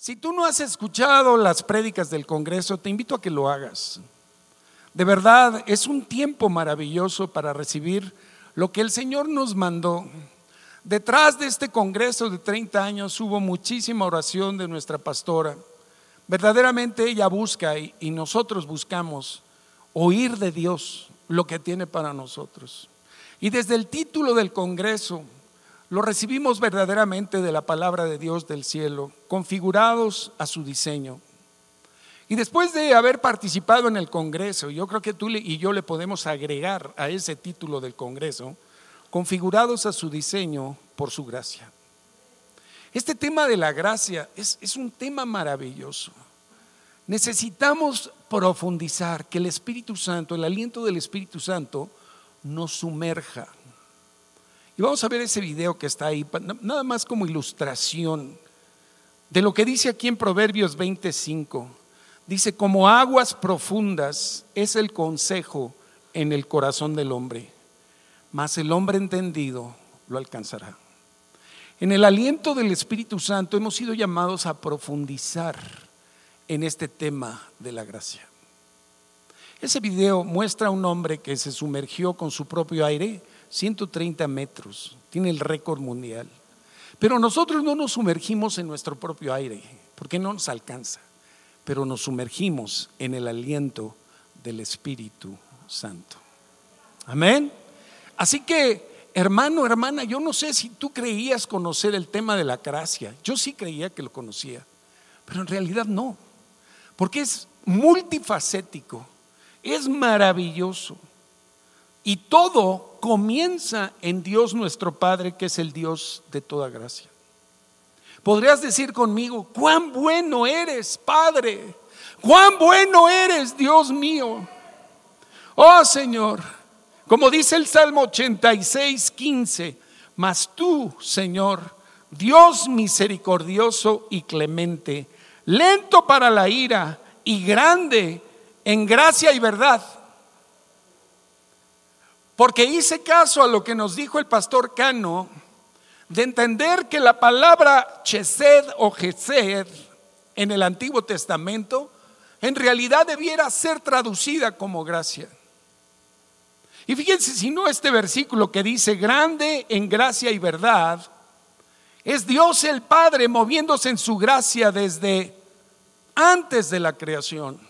Si tú no has escuchado las prédicas del Congreso, te invito a que lo hagas. De verdad, es un tiempo maravilloso para recibir lo que el Señor nos mandó. Detrás de este Congreso de 30 años hubo muchísima oración de nuestra pastora. Verdaderamente ella busca y, y nosotros buscamos oír de Dios lo que tiene para nosotros. Y desde el título del Congreso lo recibimos verdaderamente de la palabra de Dios del cielo, configurados a su diseño. Y después de haber participado en el Congreso, yo creo que tú y yo le podemos agregar a ese título del Congreso, configurados a su diseño por su gracia. Este tema de la gracia es, es un tema maravilloso. Necesitamos profundizar, que el Espíritu Santo, el aliento del Espíritu Santo, nos sumerja. Y vamos a ver ese video que está ahí, nada más como ilustración de lo que dice aquí en Proverbios 25. Dice, como aguas profundas es el consejo en el corazón del hombre, mas el hombre entendido lo alcanzará. En el aliento del Espíritu Santo hemos sido llamados a profundizar en este tema de la gracia. Ese video muestra a un hombre que se sumergió con su propio aire 130 metros, tiene el récord mundial. Pero nosotros no nos sumergimos en nuestro propio aire, porque no nos alcanza, pero nos sumergimos en el aliento del Espíritu Santo. Amén. Así que, hermano, hermana, yo no sé si tú creías conocer el tema de la gracia. Yo sí creía que lo conocía, pero en realidad no, porque es multifacético, es maravilloso. Y todo comienza en Dios nuestro Padre, que es el Dios de toda gracia. Podrías decir conmigo, cuán bueno eres, Padre, cuán bueno eres, Dios mío. Oh Señor, como dice el Salmo 86, 15, mas tú, Señor, Dios misericordioso y clemente, lento para la ira y grande en gracia y verdad porque hice caso a lo que nos dijo el pastor Cano de entender que la palabra chesed o gesed en el Antiguo Testamento en realidad debiera ser traducida como gracia. Y fíjense si no este versículo que dice grande en gracia y verdad, es Dios el Padre moviéndose en su gracia desde antes de la creación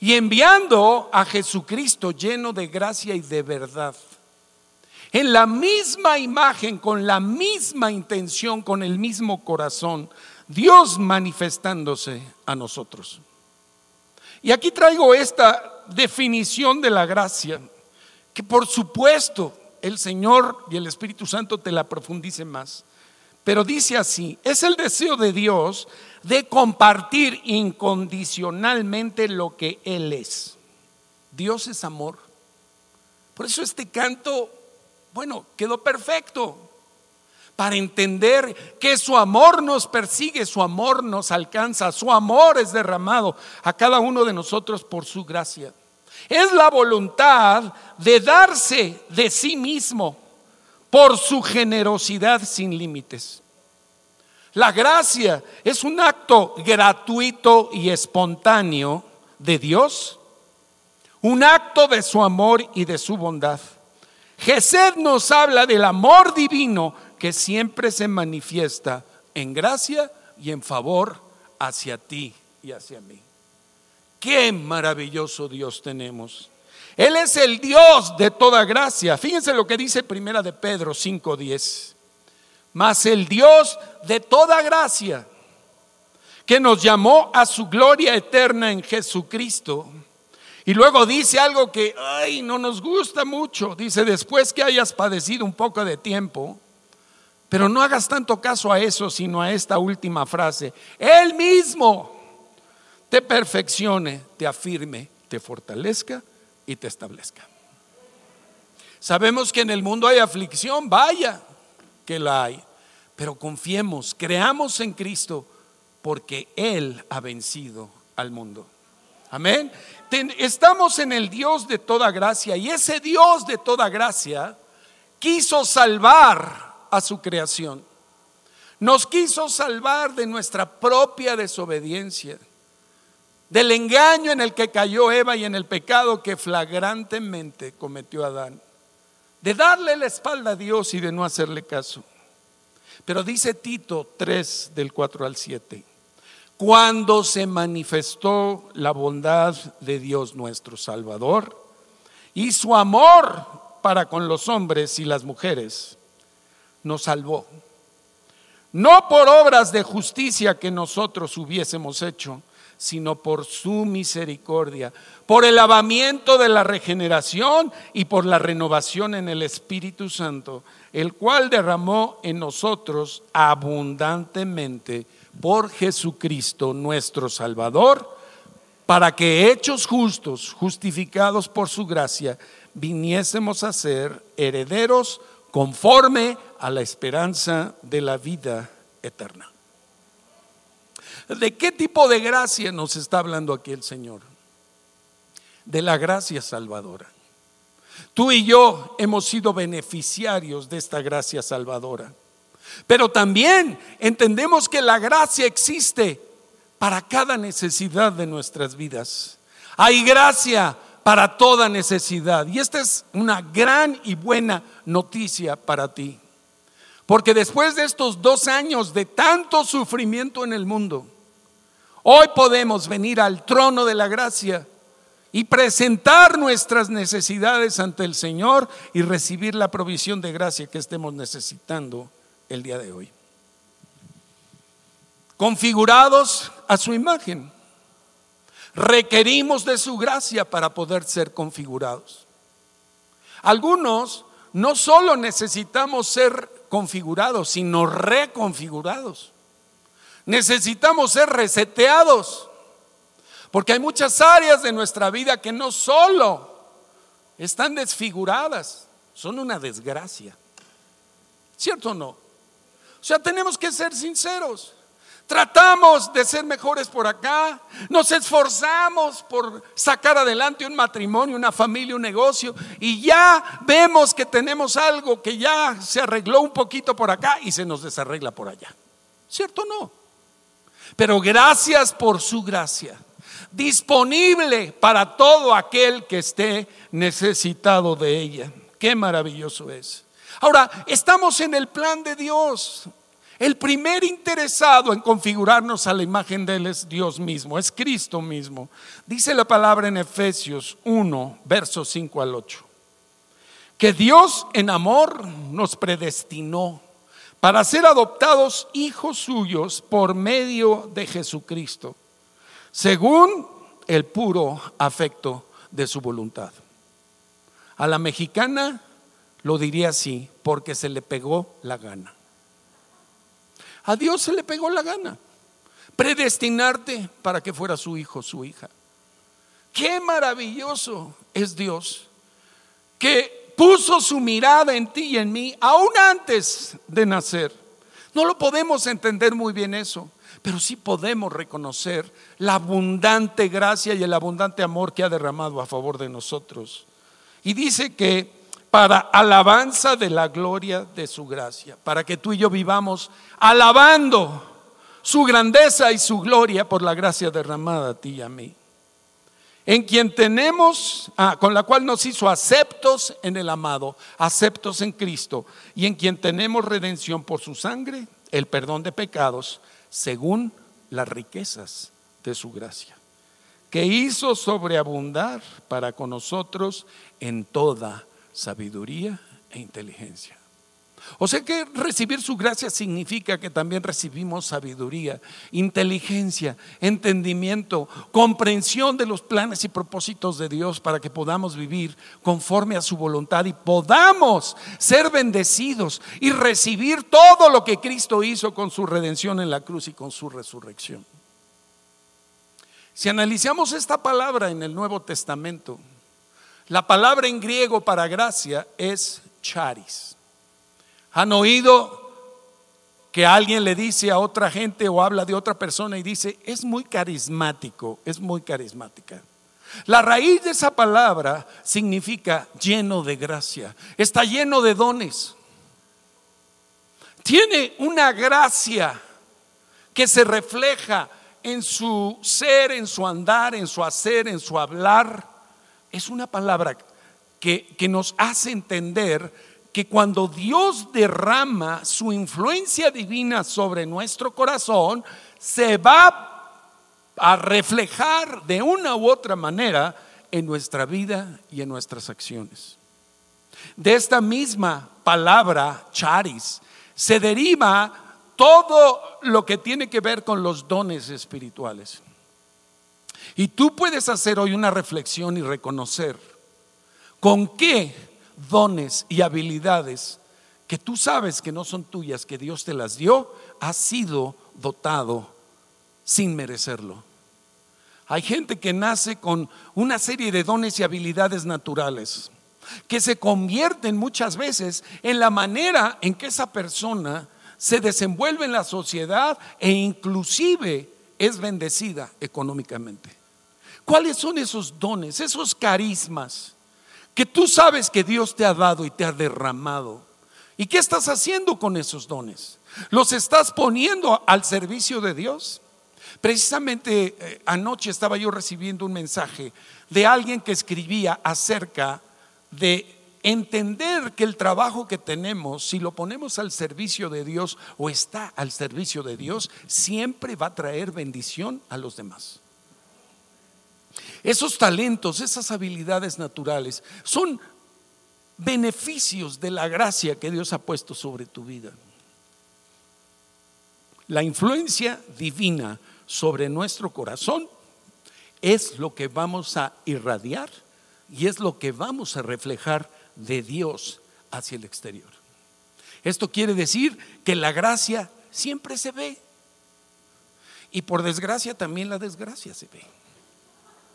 y enviando a Jesucristo lleno de gracia y de verdad. En la misma imagen, con la misma intención, con el mismo corazón, Dios manifestándose a nosotros. Y aquí traigo esta definición de la gracia, que por supuesto el Señor y el Espíritu Santo te la profundicen más. Pero dice así, es el deseo de Dios de compartir incondicionalmente lo que Él es. Dios es amor. Por eso este canto, bueno, quedó perfecto. Para entender que su amor nos persigue, su amor nos alcanza, su amor es derramado a cada uno de nosotros por su gracia. Es la voluntad de darse de sí mismo por su generosidad sin límites. La gracia es un acto gratuito y espontáneo de Dios, un acto de su amor y de su bondad. Gesed nos habla del amor divino que siempre se manifiesta en gracia y en favor hacia ti y hacia mí. Qué maravilloso Dios tenemos. Él es el Dios de toda gracia. Fíjense lo que dice Primera de Pedro 5:10. Mas el Dios de toda gracia, que nos llamó a su gloria eterna en Jesucristo. Y luego dice algo que, ay, no nos gusta mucho. Dice, después que hayas padecido un poco de tiempo, pero no hagas tanto caso a eso, sino a esta última frase. Él mismo te perfeccione, te afirme, te fortalezca y te establezca. Sabemos que en el mundo hay aflicción, vaya que la hay, pero confiemos, creamos en Cristo porque Él ha vencido al mundo. Amén. Estamos en el Dios de toda gracia y ese Dios de toda gracia quiso salvar a su creación. Nos quiso salvar de nuestra propia desobediencia, del engaño en el que cayó Eva y en el pecado que flagrantemente cometió Adán, de darle la espalda a Dios y de no hacerle caso. Pero dice Tito 3 del 4 al 7, cuando se manifestó la bondad de Dios nuestro Salvador y su amor para con los hombres y las mujeres, nos salvó. No por obras de justicia que nosotros hubiésemos hecho, sino por su misericordia, por el lavamiento de la regeneración y por la renovación en el Espíritu Santo, el cual derramó en nosotros abundantemente por Jesucristo nuestro Salvador, para que hechos justos, justificados por su gracia, viniésemos a ser herederos conforme a la esperanza de la vida eterna. ¿De qué tipo de gracia nos está hablando aquí el Señor? De la gracia salvadora. Tú y yo hemos sido beneficiarios de esta gracia salvadora. Pero también entendemos que la gracia existe para cada necesidad de nuestras vidas. Hay gracia para toda necesidad. Y esta es una gran y buena noticia para ti. Porque después de estos dos años de tanto sufrimiento en el mundo, Hoy podemos venir al trono de la gracia y presentar nuestras necesidades ante el Señor y recibir la provisión de gracia que estemos necesitando el día de hoy. Configurados a su imagen. Requerimos de su gracia para poder ser configurados. Algunos no solo necesitamos ser configurados, sino reconfigurados. Necesitamos ser reseteados. Porque hay muchas áreas de nuestra vida que no solo están desfiguradas, son una desgracia. ¿Cierto o no? O sea, tenemos que ser sinceros. Tratamos de ser mejores por acá, nos esforzamos por sacar adelante un matrimonio, una familia, un negocio, y ya vemos que tenemos algo que ya se arregló un poquito por acá y se nos desarregla por allá. ¿Cierto o no? Pero gracias por su gracia, disponible para todo aquel que esté necesitado de ella. Qué maravilloso es. Ahora, estamos en el plan de Dios. El primer interesado en configurarnos a la imagen de Él es Dios mismo, es Cristo mismo. Dice la palabra en Efesios 1, versos 5 al 8. Que Dios en amor nos predestinó para ser adoptados hijos suyos por medio de Jesucristo, según el puro afecto de su voluntad. A la mexicana lo diría así, porque se le pegó la gana. A Dios se le pegó la gana. Predestinarte para que fuera su hijo, su hija. Qué maravilloso es Dios que puso su mirada en ti y en mí aún antes de nacer. No lo podemos entender muy bien eso, pero sí podemos reconocer la abundante gracia y el abundante amor que ha derramado a favor de nosotros. Y dice que para alabanza de la gloria de su gracia, para que tú y yo vivamos alabando su grandeza y su gloria por la gracia derramada a ti y a mí en quien tenemos, ah, con la cual nos hizo aceptos en el amado, aceptos en Cristo, y en quien tenemos redención por su sangre, el perdón de pecados, según las riquezas de su gracia, que hizo sobreabundar para con nosotros en toda sabiduría e inteligencia. O sea que recibir su gracia significa que también recibimos sabiduría, inteligencia, entendimiento, comprensión de los planes y propósitos de Dios para que podamos vivir conforme a su voluntad y podamos ser bendecidos y recibir todo lo que Cristo hizo con su redención en la cruz y con su resurrección. Si analizamos esta palabra en el Nuevo Testamento, la palabra en griego para gracia es charis. ¿Han oído que alguien le dice a otra gente o habla de otra persona y dice, es muy carismático, es muy carismática? La raíz de esa palabra significa lleno de gracia, está lleno de dones. tiene una gracia que se refleja en su ser, en su andar, en su hacer, en su hablar. Es una palabra que, que nos hace entender que cuando Dios derrama su influencia divina sobre nuestro corazón, se va a reflejar de una u otra manera en nuestra vida y en nuestras acciones. De esta misma palabra, charis, se deriva todo lo que tiene que ver con los dones espirituales. Y tú puedes hacer hoy una reflexión y reconocer con qué dones y habilidades que tú sabes que no son tuyas, que Dios te las dio, has sido dotado sin merecerlo. Hay gente que nace con una serie de dones y habilidades naturales que se convierten muchas veces en la manera en que esa persona se desenvuelve en la sociedad e inclusive es bendecida económicamente. ¿Cuáles son esos dones, esos carismas que tú sabes que Dios te ha dado y te ha derramado? ¿Y qué estás haciendo con esos dones? ¿Los estás poniendo al servicio de Dios? Precisamente eh, anoche estaba yo recibiendo un mensaje de alguien que escribía acerca de entender que el trabajo que tenemos, si lo ponemos al servicio de Dios o está al servicio de Dios, siempre va a traer bendición a los demás. Esos talentos, esas habilidades naturales son beneficios de la gracia que Dios ha puesto sobre tu vida. La influencia divina sobre nuestro corazón es lo que vamos a irradiar y es lo que vamos a reflejar de Dios hacia el exterior. Esto quiere decir que la gracia siempre se ve. Y por desgracia también la desgracia se ve.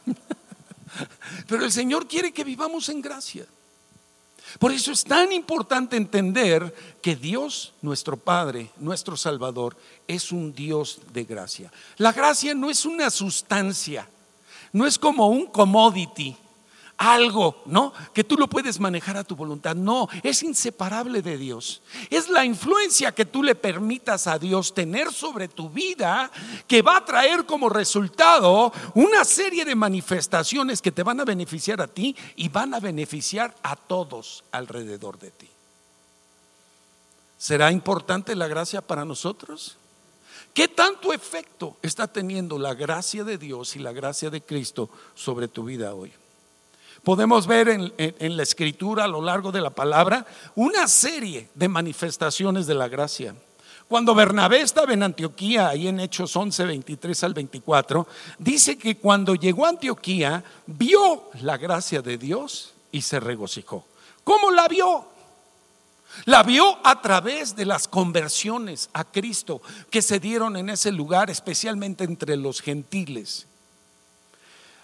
Pero el Señor quiere que vivamos en gracia. Por eso es tan importante entender que Dios, nuestro Padre, nuestro Salvador, es un Dios de gracia. La gracia no es una sustancia, no es como un commodity algo, ¿no? Que tú lo puedes manejar a tu voluntad. No, es inseparable de Dios. Es la influencia que tú le permitas a Dios tener sobre tu vida que va a traer como resultado una serie de manifestaciones que te van a beneficiar a ti y van a beneficiar a todos alrededor de ti. ¿Será importante la gracia para nosotros? ¿Qué tanto efecto está teniendo la gracia de Dios y la gracia de Cristo sobre tu vida hoy? Podemos ver en, la escritura a lo largo de la palabra una serie de manifestaciones de la gracia. Cuando Bernabé estaba en Antioquía, ahí en Hechos 11, 23 al 24, dice que cuando llegó a Antioquía, vio la gracia de Dios y se regocijó. ¿Cómo la vio? La vio a través de las conversiones a Cristo que se dieron en ese lugar, especialmente entre los gentiles.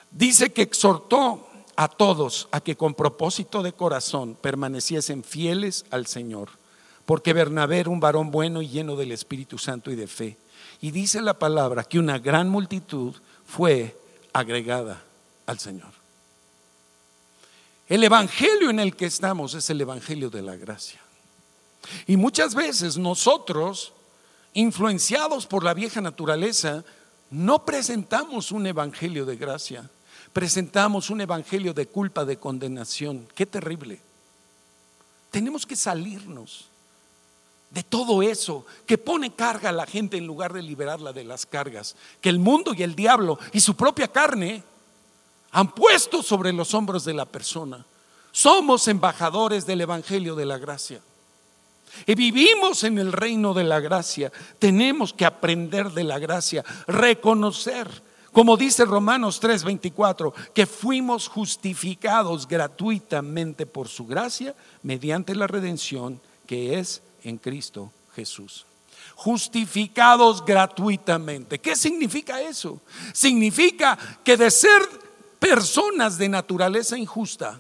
Dice que exhortó a todos a que con propósito de corazón permaneciesen fieles al Señor, porque Bernabé era un varón bueno y lleno del Espíritu Santo y de fe. Y dice la palabra que una gran multitud fue agregada al Señor. El Evangelio en el que estamos es el Evangelio de la gracia. Y muchas veces nosotros, influenciados por la vieja naturaleza, no presentamos un Evangelio de gracia presentamos un evangelio de culpa, de condenación. Qué terrible. Tenemos que salirnos de todo eso que pone carga a la gente en lugar de liberarla de las cargas que el mundo y el diablo y su propia carne han puesto sobre los hombros de la persona. Somos embajadores del Evangelio de la Gracia. Y vivimos en el reino de la gracia. Tenemos que aprender de la gracia, reconocer como dice Romanos 3:24, que fuimos justificados gratuitamente por su gracia mediante la redención que es en Cristo Jesús. Justificados gratuitamente. ¿Qué significa eso? Significa que de ser personas de naturaleza injusta,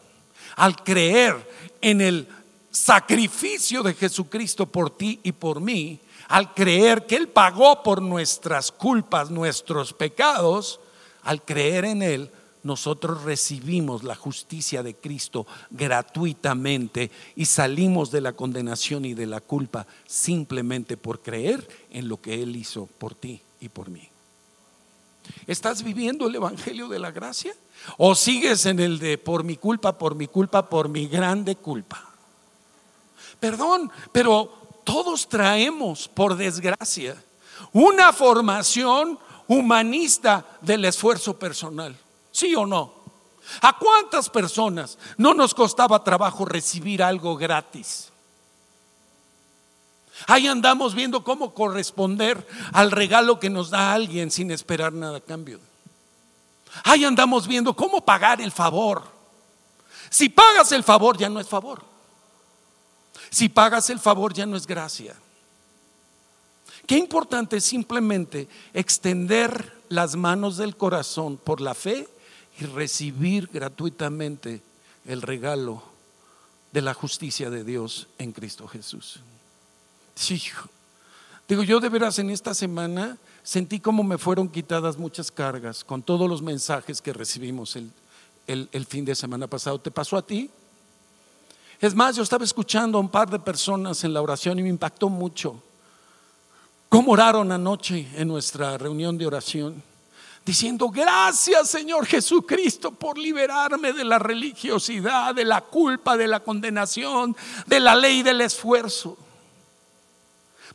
al creer en el sacrificio de Jesucristo por ti y por mí, al creer que Él pagó por nuestras culpas, nuestros pecados, al creer en Él, nosotros recibimos la justicia de Cristo gratuitamente y salimos de la condenación y de la culpa simplemente por creer en lo que Él hizo por ti y por mí. ¿Estás viviendo el Evangelio de la Gracia? ¿O sigues en el de por mi culpa, por mi culpa, por mi grande culpa? Perdón, pero todos traemos, por desgracia, una formación humanista del esfuerzo personal. ¿Sí o no? ¿A cuántas personas no nos costaba trabajo recibir algo gratis? Ahí andamos viendo cómo corresponder al regalo que nos da alguien sin esperar nada a cambio. Ahí andamos viendo cómo pagar el favor. Si pagas el favor ya no es favor. Si pagas el favor ya no es gracia. Qué importante es simplemente extender las manos del corazón por la fe y recibir gratuitamente el regalo de la justicia de Dios en Cristo Jesús. Sí, digo, yo de veras en esta semana sentí como me fueron quitadas muchas cargas con todos los mensajes que recibimos el, el fin de semana pasado. ¿Te pasó a ti? Es más, yo estaba escuchando a un par de personas en la oración y me impactó mucho cómo oraron anoche en nuestra reunión de oración, diciendo, gracias Señor Jesucristo por liberarme de la religiosidad, de la culpa, de la condenación, de la ley del esfuerzo.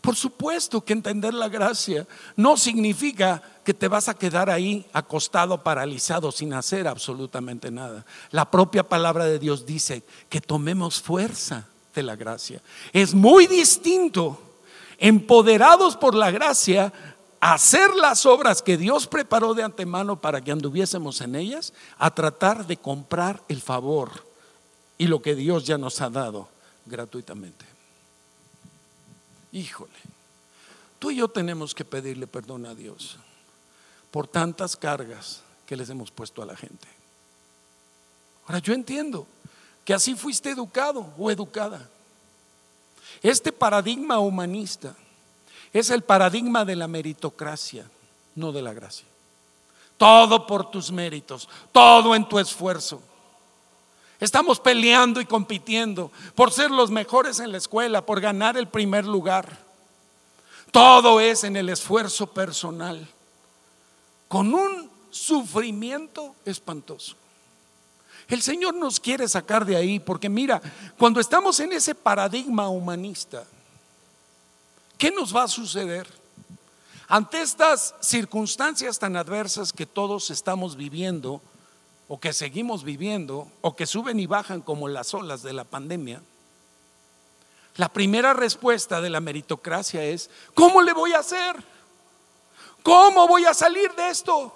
Por supuesto que entender la gracia no significa que te vas a quedar ahí acostado, paralizado, sin hacer absolutamente nada. La propia palabra de Dios dice que tomemos fuerza de la gracia. Es muy distinto, empoderados por la gracia, hacer las obras que Dios preparó de antemano para que anduviésemos en ellas, a tratar de comprar el favor y lo que Dios ya nos ha dado gratuitamente. Híjole, tú y yo tenemos que pedirle perdón a Dios por tantas cargas que les hemos puesto a la gente. Ahora yo entiendo que así fuiste educado o educada. Este paradigma humanista es el paradigma de la meritocracia, no de la gracia. Todo por tus méritos, todo en tu esfuerzo. Estamos peleando y compitiendo por ser los mejores en la escuela, por ganar el primer lugar. Todo es en el esfuerzo personal, con un sufrimiento espantoso. El Señor nos quiere sacar de ahí porque mira, cuando estamos en ese paradigma humanista, ¿qué nos va a suceder? Ante estas circunstancias tan adversas que todos estamos viviendo, o que seguimos viviendo o que suben y bajan como las olas de la pandemia, la primera respuesta de la meritocracia es, ¿cómo le voy a hacer? ¿Cómo voy a salir de esto?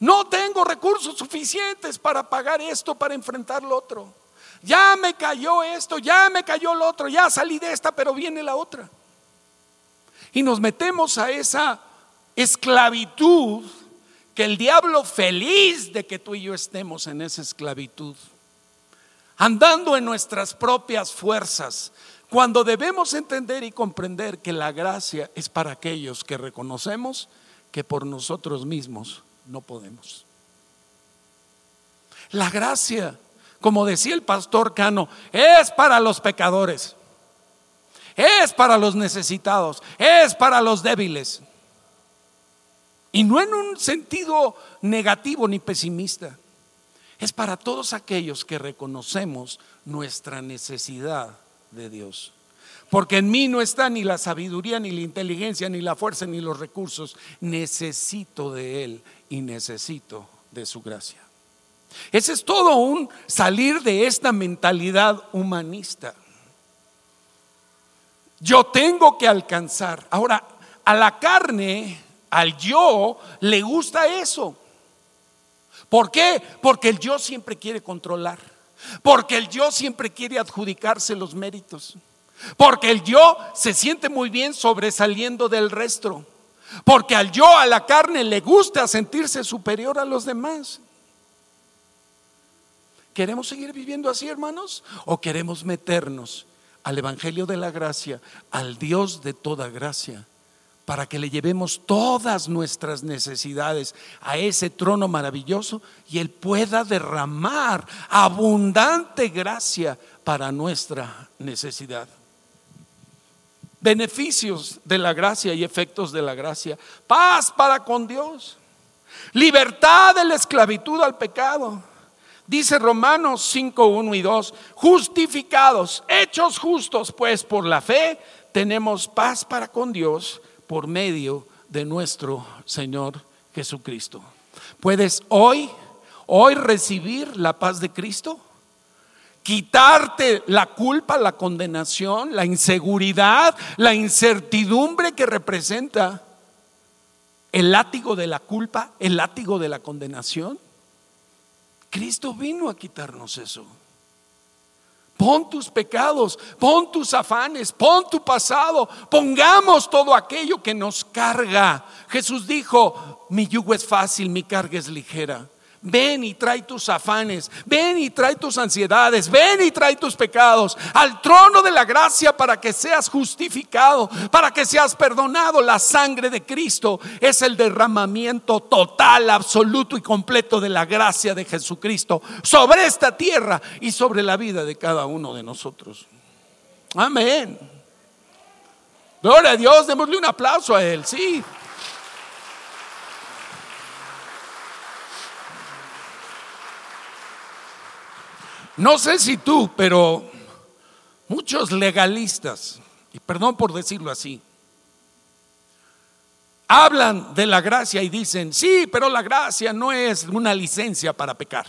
No tengo recursos suficientes para pagar esto, para enfrentar lo otro. Ya me cayó esto, ya me cayó lo otro, ya salí de esta, pero viene la otra. Y nos metemos a esa esclavitud que el diablo feliz de que tú y yo estemos en esa esclavitud, andando en nuestras propias fuerzas, cuando debemos entender y comprender que la gracia es para aquellos que reconocemos que por nosotros mismos no podemos. La gracia, como decía el pastor Cano, es para los pecadores, es para los necesitados, es para los débiles. Y no en un sentido negativo ni pesimista. Es para todos aquellos que reconocemos nuestra necesidad de Dios. Porque en mí no está ni la sabiduría, ni la inteligencia, ni la fuerza, ni los recursos. Necesito de Él y necesito de su gracia. Ese es todo un salir de esta mentalidad humanista. Yo tengo que alcanzar. Ahora, a la carne al yo le gusta eso. ¿Por qué? Porque el yo siempre quiere controlar. Porque el yo siempre quiere adjudicarse los méritos. Porque el yo se siente muy bien sobresaliendo del resto. Porque al yo, a la carne, le gusta sentirse superior a los demás. ¿Queremos seguir viviendo así, hermanos? ¿O queremos meternos al Evangelio de la Gracia, al Dios de toda gracia, para que le llevemos todas nuestras necesidades a ese trono maravilloso y Él pueda derramar abundante gracia para nuestra necesidad. Beneficios de la gracia y efectos de la gracia. Paz para con Dios. Libertad de la esclavitud al pecado. Dice Romanos 5, 1 y 2, justificados, hechos justos, pues por la fe tenemos paz para con Dios por medio de nuestro Señor Jesucristo. ¿Puedes hoy, hoy recibir la paz de Cristo? Quitarte la culpa, la condenación, la inseguridad, la incertidumbre que representa el látigo de la culpa, el látigo de la condenación. Cristo vino a quitarnos eso. Pon tus pecados, pon tus afanes, pon tu pasado, pongamos todo aquello que nos carga. Jesús dijo, mi yugo es fácil, mi carga es ligera. Ven y trae tus afanes, ven y trae tus ansiedades, ven y trae tus pecados al trono de la gracia para que seas justificado, para que seas perdonado. La sangre de Cristo es el derramamiento total, absoluto y completo de la gracia de Jesucristo sobre esta tierra y sobre la vida de cada uno de nosotros. Amén. Gloria a Dios, démosle un aplauso a Él, sí. No sé si tú, pero muchos legalistas, y perdón por decirlo así, hablan de la gracia y dicen, sí, pero la gracia no es una licencia para pecar.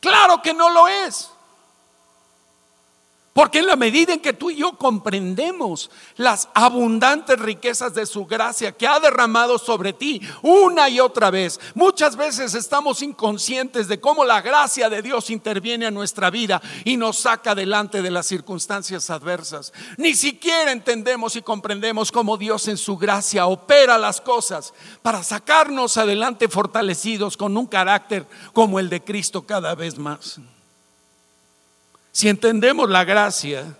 Claro que no lo es. Porque en la medida en que tú y yo comprendemos las abundantes riquezas de su gracia que ha derramado sobre ti una y otra vez, muchas veces estamos inconscientes de cómo la gracia de Dios interviene en nuestra vida y nos saca delante de las circunstancias adversas. Ni siquiera entendemos y comprendemos cómo Dios en su gracia opera las cosas para sacarnos adelante fortalecidos con un carácter como el de Cristo cada vez más. Si entendemos la gracia,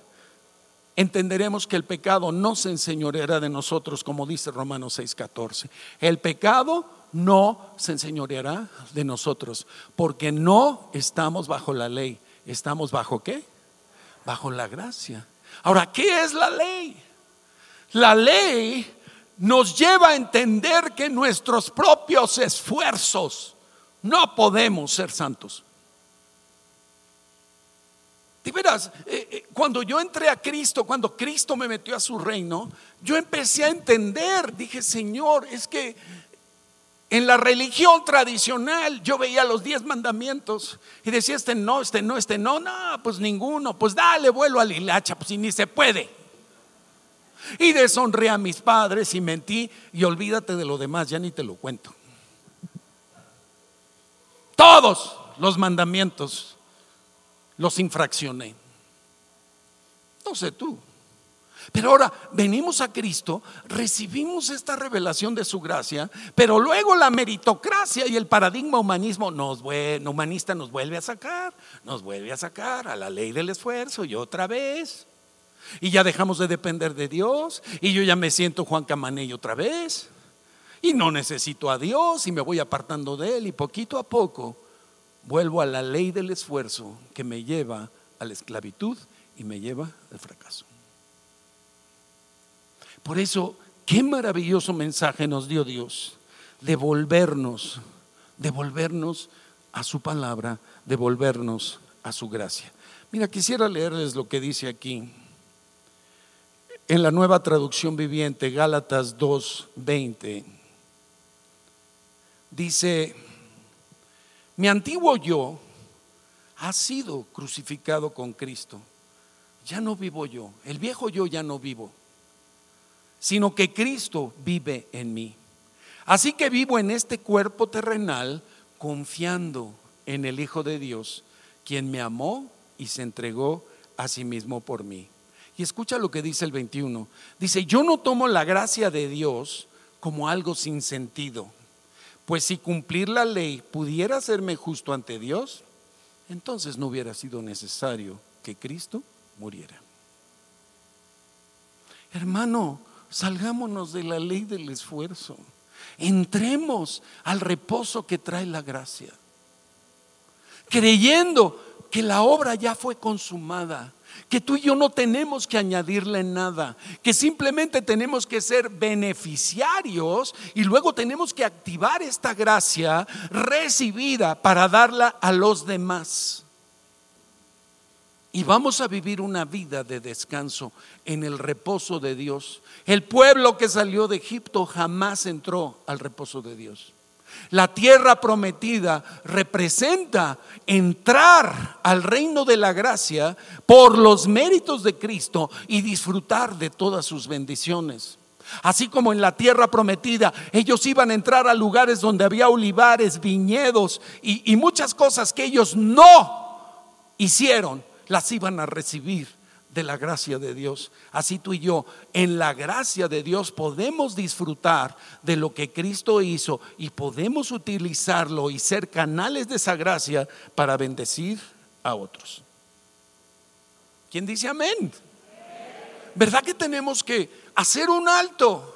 entenderemos que el pecado no se enseñoreará de nosotros, como dice Romanos 6:14. El pecado no se enseñoreará de nosotros, porque no estamos bajo la ley. ¿Estamos bajo qué? Bajo la gracia. Ahora, ¿qué es la ley? La ley nos lleva a entender que nuestros propios esfuerzos no podemos ser santos. Y verás, eh, eh, cuando yo entré a Cristo, cuando Cristo me metió a su reino, yo empecé a entender, dije, Señor, es que en la religión tradicional yo veía los diez mandamientos y decía, este no, este no, este no, no, pues ninguno, pues dale vuelo a la hilacha, pues ni se puede. Y deshonré a mis padres y mentí y olvídate de lo demás, ya ni te lo cuento. Todos los mandamientos los infraccioné. No sé tú. Pero ahora venimos a Cristo, recibimos esta revelación de su gracia, pero luego la meritocracia y el paradigma humanismo nos, humanista nos vuelve a sacar, nos vuelve a sacar a la ley del esfuerzo y otra vez. Y ya dejamos de depender de Dios y yo ya me siento Juan Camaney otra vez. Y no necesito a Dios y me voy apartando de Él y poquito a poco vuelvo a la ley del esfuerzo que me lleva a la esclavitud y me lleva al fracaso. Por eso, qué maravilloso mensaje nos dio Dios, devolvernos, devolvernos a su palabra, devolvernos a su gracia. Mira, quisiera leerles lo que dice aquí. En la nueva traducción viviente, Gálatas 2:20, dice, mi antiguo yo ha sido crucificado con Cristo. Ya no vivo yo, el viejo yo ya no vivo, sino que Cristo vive en mí. Así que vivo en este cuerpo terrenal confiando en el Hijo de Dios, quien me amó y se entregó a sí mismo por mí. Y escucha lo que dice el 21. Dice, yo no tomo la gracia de Dios como algo sin sentido pues si cumplir la ley pudiera hacerme justo ante Dios, entonces no hubiera sido necesario que Cristo muriera. Hermano, salgámonos de la ley del esfuerzo. Entremos al reposo que trae la gracia. Creyendo que la obra ya fue consumada, que tú y yo no tenemos que añadirle nada, que simplemente tenemos que ser beneficiarios y luego tenemos que activar esta gracia recibida para darla a los demás. Y vamos a vivir una vida de descanso en el reposo de Dios. El pueblo que salió de Egipto jamás entró al reposo de Dios. La tierra prometida representa entrar al reino de la gracia por los méritos de Cristo y disfrutar de todas sus bendiciones. Así como en la tierra prometida, ellos iban a entrar a lugares donde había olivares, viñedos y, muchas cosas que ellos no hicieron las iban a recibir de la gracia de Dios. Así tú y yo, en la gracia de Dios podemos disfrutar de lo que Cristo hizo y podemos utilizarlo y ser canales de esa gracia para bendecir a otros. ¿Quién dice amén? ¿Verdad que tenemos que hacer un alto?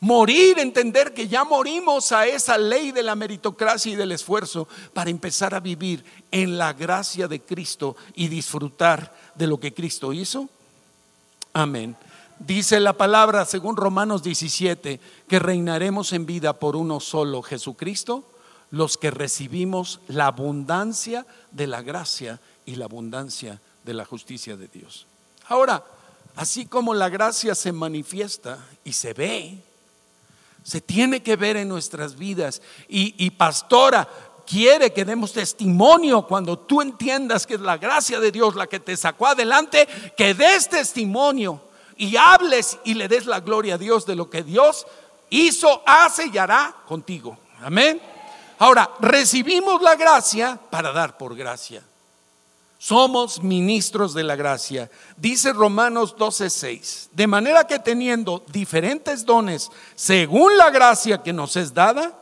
Morir, entender que ya morimos a esa ley de la meritocracia y del esfuerzo para empezar a vivir en la gracia de Cristo y disfrutar de lo que Cristo hizo? Amén. Dice la palabra, según Romanos 17, que reinaremos en vida por uno solo, Jesucristo, los que recibimos la abundancia de la gracia y la abundancia de la justicia de Dios. Ahora, así como la gracia se manifiesta y se ve, se tiene que ver en nuestras vidas. Y, pastora, quiere que demos testimonio cuando tú entiendas que es la gracia de Dios la que te sacó adelante, que des testimonio y hables y le des la gloria a Dios de lo que Dios hizo, hace y hará contigo. Amén. Ahora, recibimos la gracia para dar por gracia. Somos ministros de la gracia. Dice Romanos 12:6. De manera que teniendo diferentes dones según la gracia que nos es dada,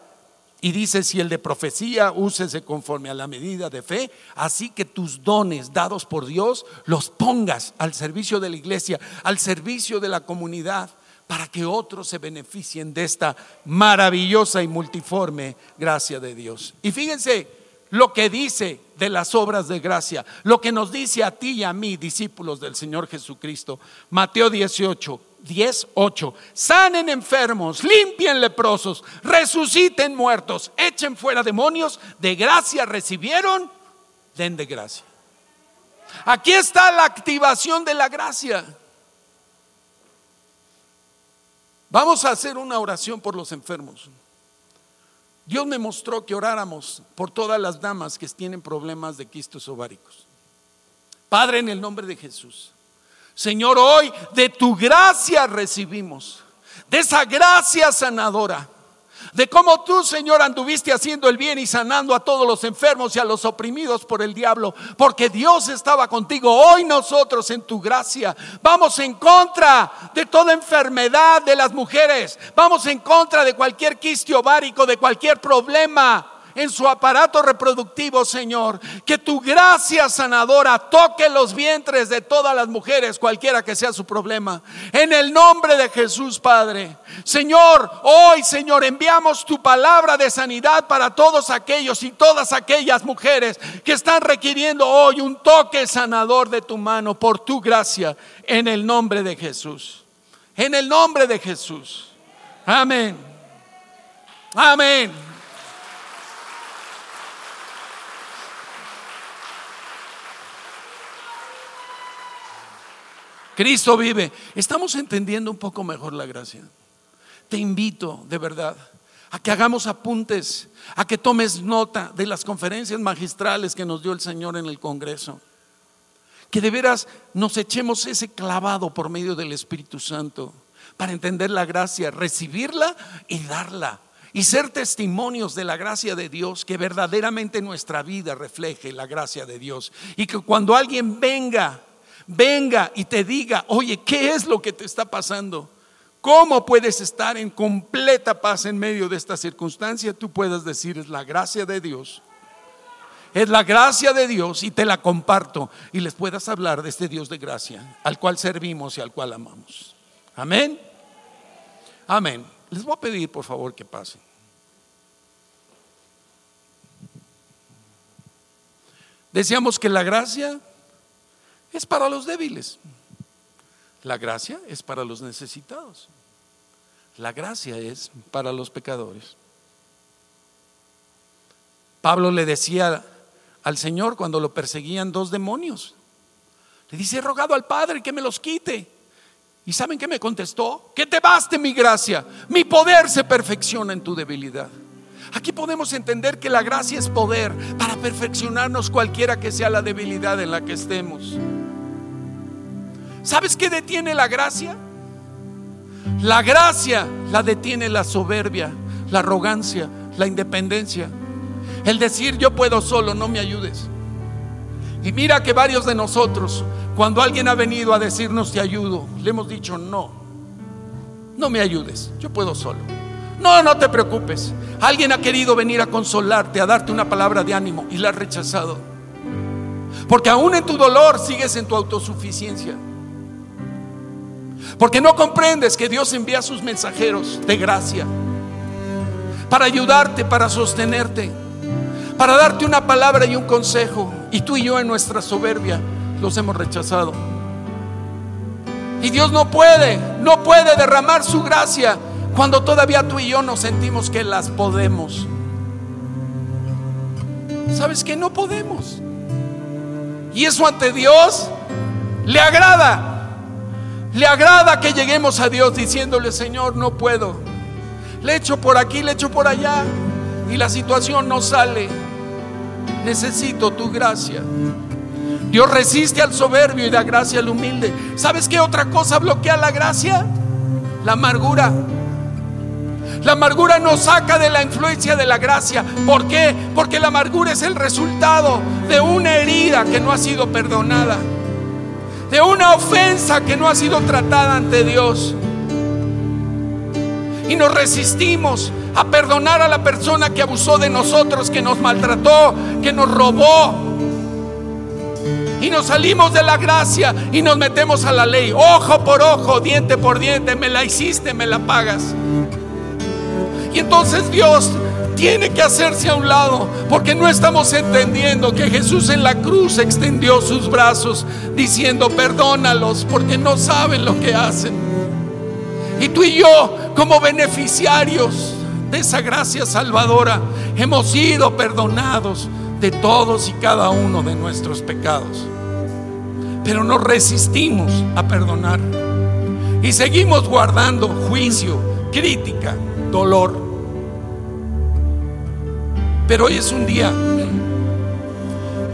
y dice, si el de profecía, úsese conforme a la medida de fe, así que tus dones dados por Dios los pongas al servicio de la iglesia, al servicio de la comunidad, para que otros se beneficien de esta maravillosa y multiforme gracia de Dios. Y fíjense, lo que dice de las obras de gracia, lo que nos dice a ti y a mí, discípulos del Señor Jesucristo. Mateo 18, 10, 8. Sanen enfermos, limpien leprosos, resuciten muertos, echen fuera demonios, de gracia recibieron, den de gracia. Aquí está la activación de la gracia. Vamos a hacer una oración por los enfermos. Dios me mostró que oráramos por todas las damas que tienen problemas de quistos ováricos. Padre, en el nombre de Jesús. Señor, hoy de tu gracia recibimos, de esa gracia sanadora de cómo tú, Señor, anduviste haciendo el bien y sanando a todos los enfermos y a los oprimidos por el diablo, porque Dios estaba contigo. Hoy nosotros en tu gracia vamos en contra de toda enfermedad de las mujeres, vamos en contra de cualquier quiste ovárico, de cualquier problema en su aparato reproductivo, Señor. Que tu gracia sanadora toque los vientres de todas las mujeres, cualquiera que sea su problema. En el nombre de Jesús, Padre. Señor, hoy, Señor, enviamos tu palabra de sanidad para todos aquellos y todas aquellas mujeres que están requiriendo hoy un toque sanador de tu mano por tu gracia. En el nombre de Jesús. En el nombre de Jesús. Amén. Amén. Cristo vive. Estamos entendiendo un poco mejor la gracia. Te invito, de verdad, a que hagamos apuntes, a que tomes nota de las conferencias magistrales que nos dio el Señor en el Congreso. Que de veras nos echemos ese clavado por medio del Espíritu Santo para entender la gracia, recibirla y darla. Y ser testimonios de la gracia de Dios, que verdaderamente nuestra vida refleje la gracia de Dios. Y que cuando alguien venga venga y te diga, oye, ¿qué es lo que te está pasando? ¿Cómo puedes estar en completa paz en medio de esta circunstancia? Tú puedes decir, es la gracia de Dios. Es la gracia de Dios y te la comparto y les puedas hablar de este Dios de gracia al cual servimos y al cual amamos. Amén. Amén. Les voy a pedir, por favor, que pasen. Decíamos que la gracia es para los débiles. La gracia es para los necesitados. La gracia es para los pecadores. Pablo le decía al Señor cuando lo perseguían dos demonios. Le dice, he rogado al Padre que me los quite. ¿Y saben qué me contestó? Que te baste mi gracia. Mi poder se perfecciona en tu debilidad. Aquí podemos entender que la gracia es poder para perfeccionarnos cualquiera que sea la debilidad en la que estemos. ¿Sabes qué detiene la gracia? La gracia la detiene la soberbia, la arrogancia, la independencia. El decir yo puedo solo, no me ayudes. Y mira que varios de nosotros, cuando alguien ha venido a decirnos te ayudo, le hemos dicho no, no me ayudes, yo puedo solo. No, no te preocupes. Alguien ha querido venir a consolarte, a darte una palabra de ánimo y la has rechazado. Porque aún en tu dolor sigues en tu autosuficiencia. Porque no comprendes que Dios envía a sus mensajeros de gracia para ayudarte, para sostenerte, para darte una palabra y un consejo. Y tú y yo en nuestra soberbia los hemos rechazado. Y Dios no puede, no puede derramar su gracia cuando todavía tú y yo nos sentimos que las podemos. ¿Sabes que no podemos? Y eso ante Dios le agrada. Le agrada que lleguemos a Dios diciéndole, Señor, no puedo. Le echo por aquí, le echo por allá. Y la situación no sale. Necesito tu gracia. Dios resiste al soberbio y da gracia al humilde. ¿Sabes qué otra cosa bloquea la gracia? La amargura. La amargura nos saca de la influencia de la gracia. ¿Por qué? Porque la amargura es el resultado de una herida que no ha sido perdonada. De una ofensa que no ha sido tratada ante Dios. Y nos resistimos a perdonar a la persona que abusó de nosotros, que nos maltrató, que nos robó, y nos salimos de la gracia y nos metemos a la ley. Ojo por ojo, diente por diente, me la hiciste, me la pagas. Y entonces Dios tiene que hacerse a un lado porque no estamos entendiendo que Jesús en la cruz extendió sus brazos diciendo, perdónalos porque no saben lo que hacen. Y tú y yo, como beneficiarios de esa gracia salvadora, hemos sido perdonados de todos y cada uno de nuestros pecados. Pero nos resistimos a perdonar y seguimos guardando juicio, crítica, dolor. Pero hoy es un día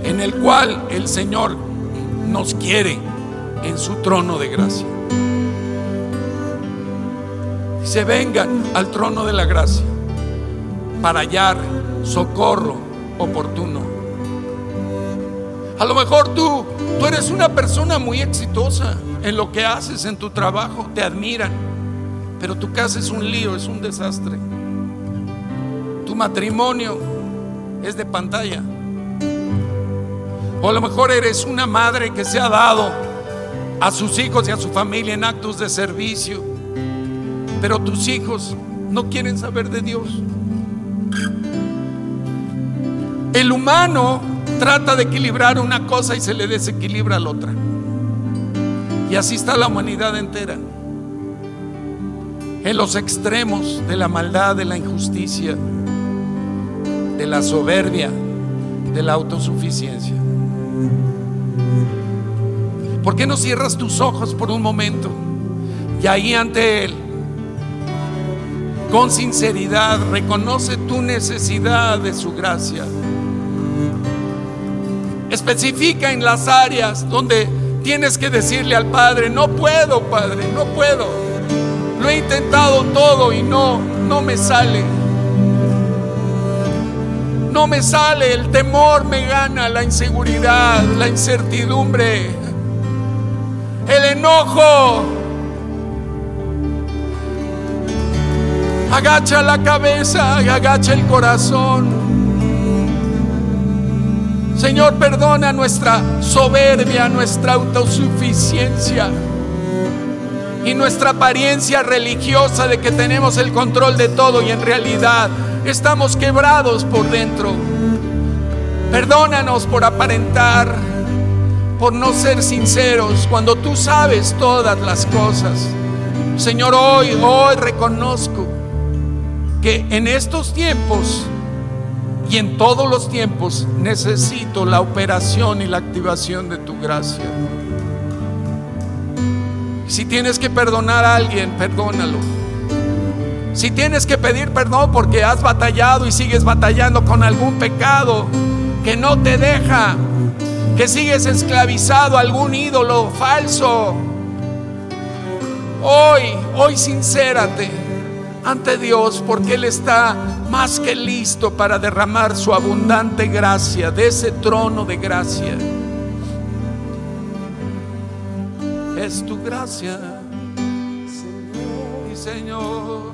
en el cual el Señor nos quiere en su trono de gracia. Se vengan al trono de la gracia para hallar socorro oportuno. A lo mejor tú, tú eres una persona muy exitosa en lo que haces, en tu trabajo, te admiran, pero tu casa es un lío, es un desastre. Tu matrimonio es de pantalla. O a lo mejor eres una madre que se ha dado a sus hijos y a su familia en actos de servicio, pero tus hijos no quieren saber de Dios. El humano trata de equilibrar una cosa y se le desequilibra la otra. Y así está la humanidad entera. En los extremos de la maldad, de la injusticia, de la soberbia, de la autosuficiencia. ¿Por qué no cierras tus ojos por un momento? Y ahí ante Él, con sinceridad, reconoce tu necesidad de su gracia especifica en las áreas donde tienes que decirle al Padre, no puedo, Padre, no puedo. Lo he intentado todo y no, no me sale. No me sale, el temor me gana, la inseguridad, la incertidumbre, el enojo. Agacha la cabeza agacha el corazón. Señor, perdona nuestra soberbia, nuestra autosuficiencia. y nuestra apariencia religiosa de que tenemos el control de todo y en realidad estamos quebrados por dentro. Perdónanos por aparentar, por no ser sinceros cuando tú sabes todas las cosas. Señor, hoy, hoy reconozco que en estos tiempos y en todos los tiempos necesito la operación y la activación de tu gracia. Si tienes que perdonar a alguien, perdónalo. Si tienes que pedir perdón porque has batallado y sigues batallando con algún pecado que no te deja, que sigues esclavizado a algún ídolo falso, hoy, hoy sincérate ante Dios porque Él está más que listo para derramar su abundante gracia de ese trono de gracia. Es tu gracia, Señor Señor.